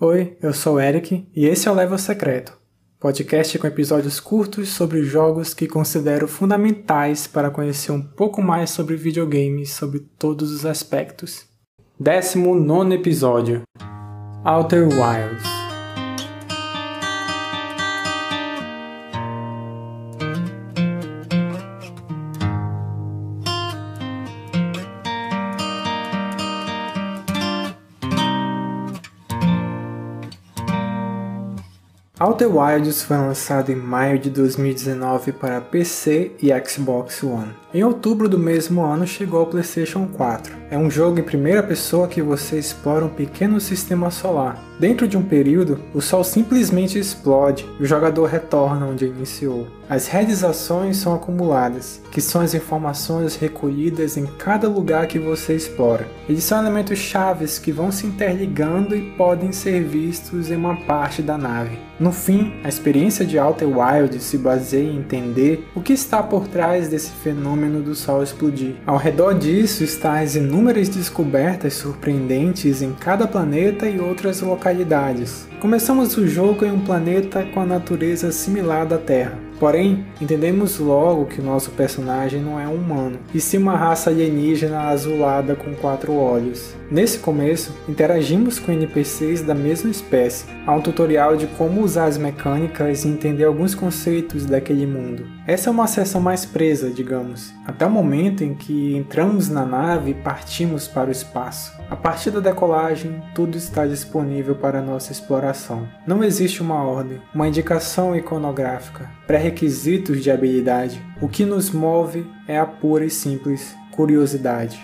Oi, eu sou o Eric e esse é o Level Secreto, podcast com episódios curtos sobre jogos que considero fundamentais para conhecer um pouco mais sobre videogames sobre todos os aspectos. 19 episódio Outer Wilds Outer Wilds foi lançado em maio de 2019 para PC e Xbox One. Em outubro do mesmo ano chegou ao PlayStation 4. É um jogo em primeira pessoa que você explora um pequeno sistema solar. Dentro de um período, o Sol simplesmente explode e o jogador retorna onde iniciou. As realizações são acumuladas, que são as informações recolhidas em cada lugar que você explora. Eles são elementos chaves que vão se interligando e podem ser vistos em uma parte da nave. No fim, a experiência de Outer Wilds se baseia em entender o que está por trás desse fenômeno do Sol explodir. Ao redor disso estão as inúmeras descobertas surpreendentes em cada planeta e outras localidades. Começamos o jogo em um planeta com a natureza similar da Terra. Porém, entendemos logo que o nosso personagem não é um humano, e sim uma raça alienígena azulada com quatro olhos. Nesse começo, interagimos com NPCs da mesma espécie. Há um tutorial de como usar as mecânicas e entender alguns conceitos daquele mundo. Essa é uma seção mais presa, digamos, até o momento em que entramos na nave e partimos para o espaço. A partir da decolagem, tudo está disponível para nossa exploração. Não existe uma ordem, uma indicação iconográfica, pré-requisitos de habilidade. O que nos move é a pura e simples curiosidade.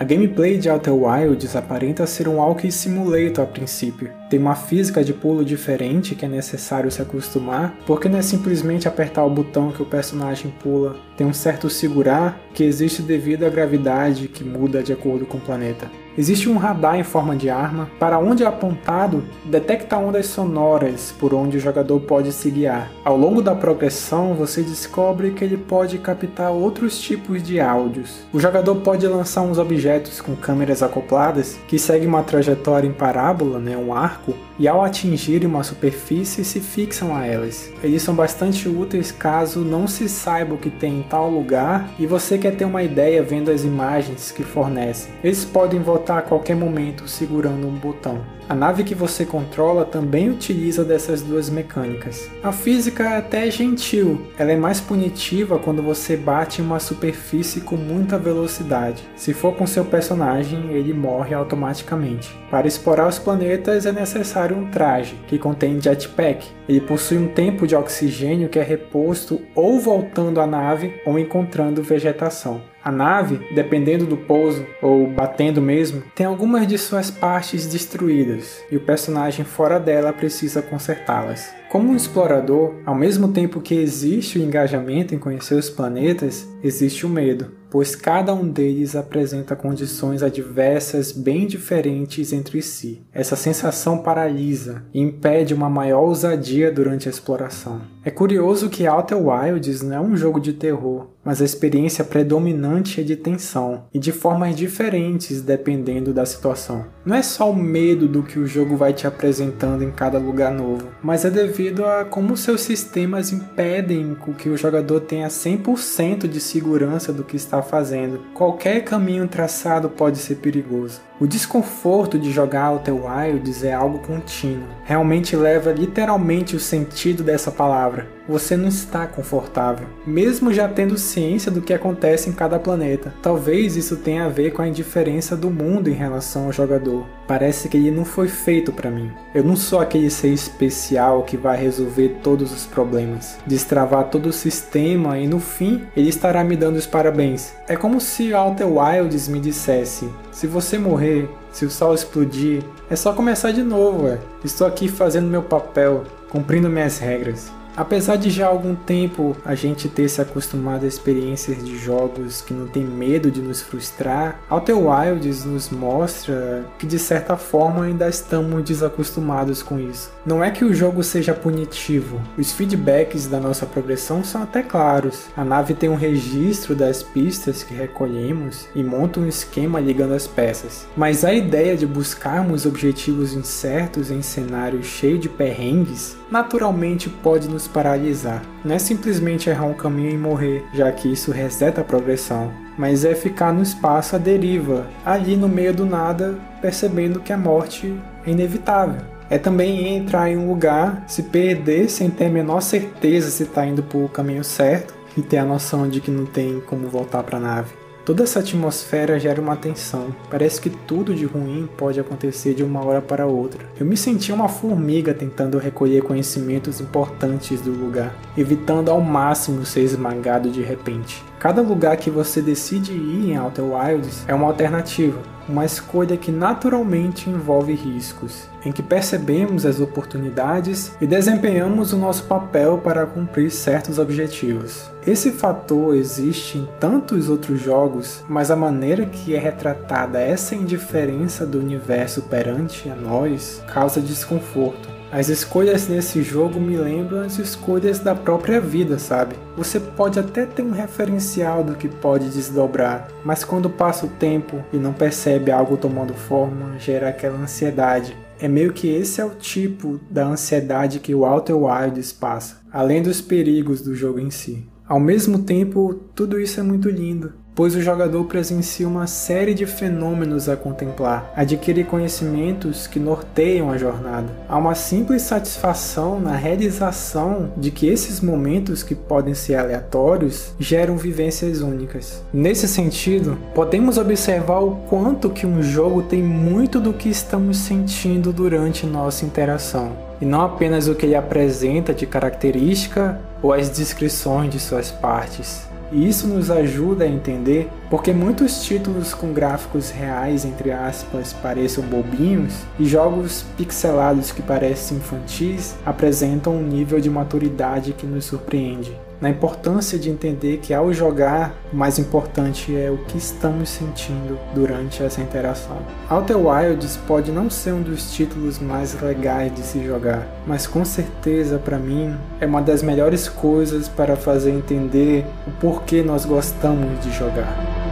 A gameplay de Outer Wilds aparenta ser um Walking Simulator a princípio. Tem uma física de pulo diferente que é necessário se acostumar, porque não é simplesmente apertar o botão que o personagem pula. Tem um certo segurar que existe devido à gravidade que muda de acordo com o planeta. Existe um radar em forma de arma, para onde é apontado, detecta ondas sonoras por onde o jogador pode se guiar. Ao longo da progressão, você descobre que ele pode captar outros tipos de áudios. O jogador pode lançar uns objetos com câmeras acopladas que seguem uma trajetória em parábola, né, um arco, e ao atingir uma superfície se fixam a elas. Eles são bastante úteis caso não se saiba o que tem em tal lugar e você quer ter uma ideia vendo as imagens que fornecem. Eles podem voltar a qualquer momento segurando um botão. A nave que você controla também utiliza dessas duas mecânicas. A física é até gentil, ela é mais punitiva quando você bate em uma superfície com muita velocidade. Se for com seu personagem, ele morre automaticamente. Para explorar os planetas é necessário um traje, que contém jetpack. Ele possui um tempo de oxigênio que é reposto ou voltando à nave ou encontrando vegetação. A nave, dependendo do pouso ou batendo mesmo, tem algumas de suas partes destruídas e o personagem fora dela precisa consertá-las. Como um explorador, ao mesmo tempo que existe o engajamento em conhecer os planetas, existe o medo, pois cada um deles apresenta condições adversas bem diferentes entre si. Essa sensação paralisa e impede uma maior ousadia durante a exploração. É curioso que Outer Wilds não é um jogo de terror, mas a experiência predominante é de tensão e de formas diferentes dependendo da situação. Não é só o medo do que o jogo vai te apresentando em cada lugar novo, mas é devido a como seus sistemas impedem que o jogador tenha 100% de segurança do que está fazendo. Qualquer caminho traçado pode ser perigoso. O desconforto de jogar Outer Wilds é algo contínuo. Realmente leva literalmente o sentido dessa palavra. Você não está confortável, mesmo já tendo ciência do que acontece em cada planeta. Talvez isso tenha a ver com a indiferença do mundo em relação ao jogador. Parece que ele não foi feito para mim. Eu não sou aquele ser especial que vai resolver todos os problemas, destravar todo o sistema e no fim ele estará me dando os parabéns. É como se Outer Wilds me dissesse: se você morrer, se o sol explodir, é só começar de novo, ué. Estou aqui fazendo meu papel, cumprindo minhas regras. Apesar de já há algum tempo a gente ter se acostumado a experiências de jogos que não tem medo de nos frustrar, Outer Wilds nos mostra que de certa forma ainda estamos desacostumados com isso. Não é que o jogo seja punitivo, os feedbacks da nossa progressão são até claros. A nave tem um registro das pistas que recolhemos e monta um esquema ligando as peças. Mas a ideia de buscarmos objetivos incertos em cenários cheios de perrengues naturalmente pode nos paralisar. Não é simplesmente errar um caminho e morrer, já que isso reseta a progressão, mas é ficar no espaço à deriva, ali no meio do nada, percebendo que a morte é inevitável. É também entrar em um lugar, se perder sem ter a menor certeza se está indo para o caminho certo e ter a noção de que não tem como voltar para a nave. Toda essa atmosfera gera uma tensão. Parece que tudo de ruim pode acontecer de uma hora para outra. Eu me senti uma formiga tentando recolher conhecimentos importantes do lugar, evitando ao máximo ser esmagado de repente. Cada lugar que você decide ir em Outer Wilds é uma alternativa, uma escolha que naturalmente envolve riscos, em que percebemos as oportunidades e desempenhamos o nosso papel para cumprir certos objetivos. Esse fator existe em tantos outros jogos, mas a maneira que é retratada essa indiferença do universo perante a nós causa desconforto. As escolhas nesse jogo me lembram as escolhas da própria vida, sabe? Você pode até ter um referencial do que pode desdobrar, mas quando passa o tempo e não percebe algo tomando forma, gera aquela ansiedade. É meio que esse é o tipo da ansiedade que o Outer Wilds passa, além dos perigos do jogo em si. Ao mesmo tempo, tudo isso é muito lindo pois o jogador presencia uma série de fenômenos a contemplar, adquire conhecimentos que norteiam a jornada. Há uma simples satisfação na realização de que esses momentos que podem ser aleatórios geram vivências únicas. Nesse sentido, podemos observar o quanto que um jogo tem muito do que estamos sentindo durante nossa interação e não apenas o que ele apresenta de característica ou as descrições de suas partes. E isso nos ajuda a entender porque muitos títulos com gráficos reais, entre aspas, pareçam bobinhos, e jogos pixelados que parecem infantis apresentam um nível de maturidade que nos surpreende na importância de entender que ao jogar, o mais importante é o que estamos sentindo durante essa interação. Outer Wilds pode não ser um dos títulos mais legais de se jogar, mas com certeza para mim é uma das melhores coisas para fazer entender o porquê nós gostamos de jogar.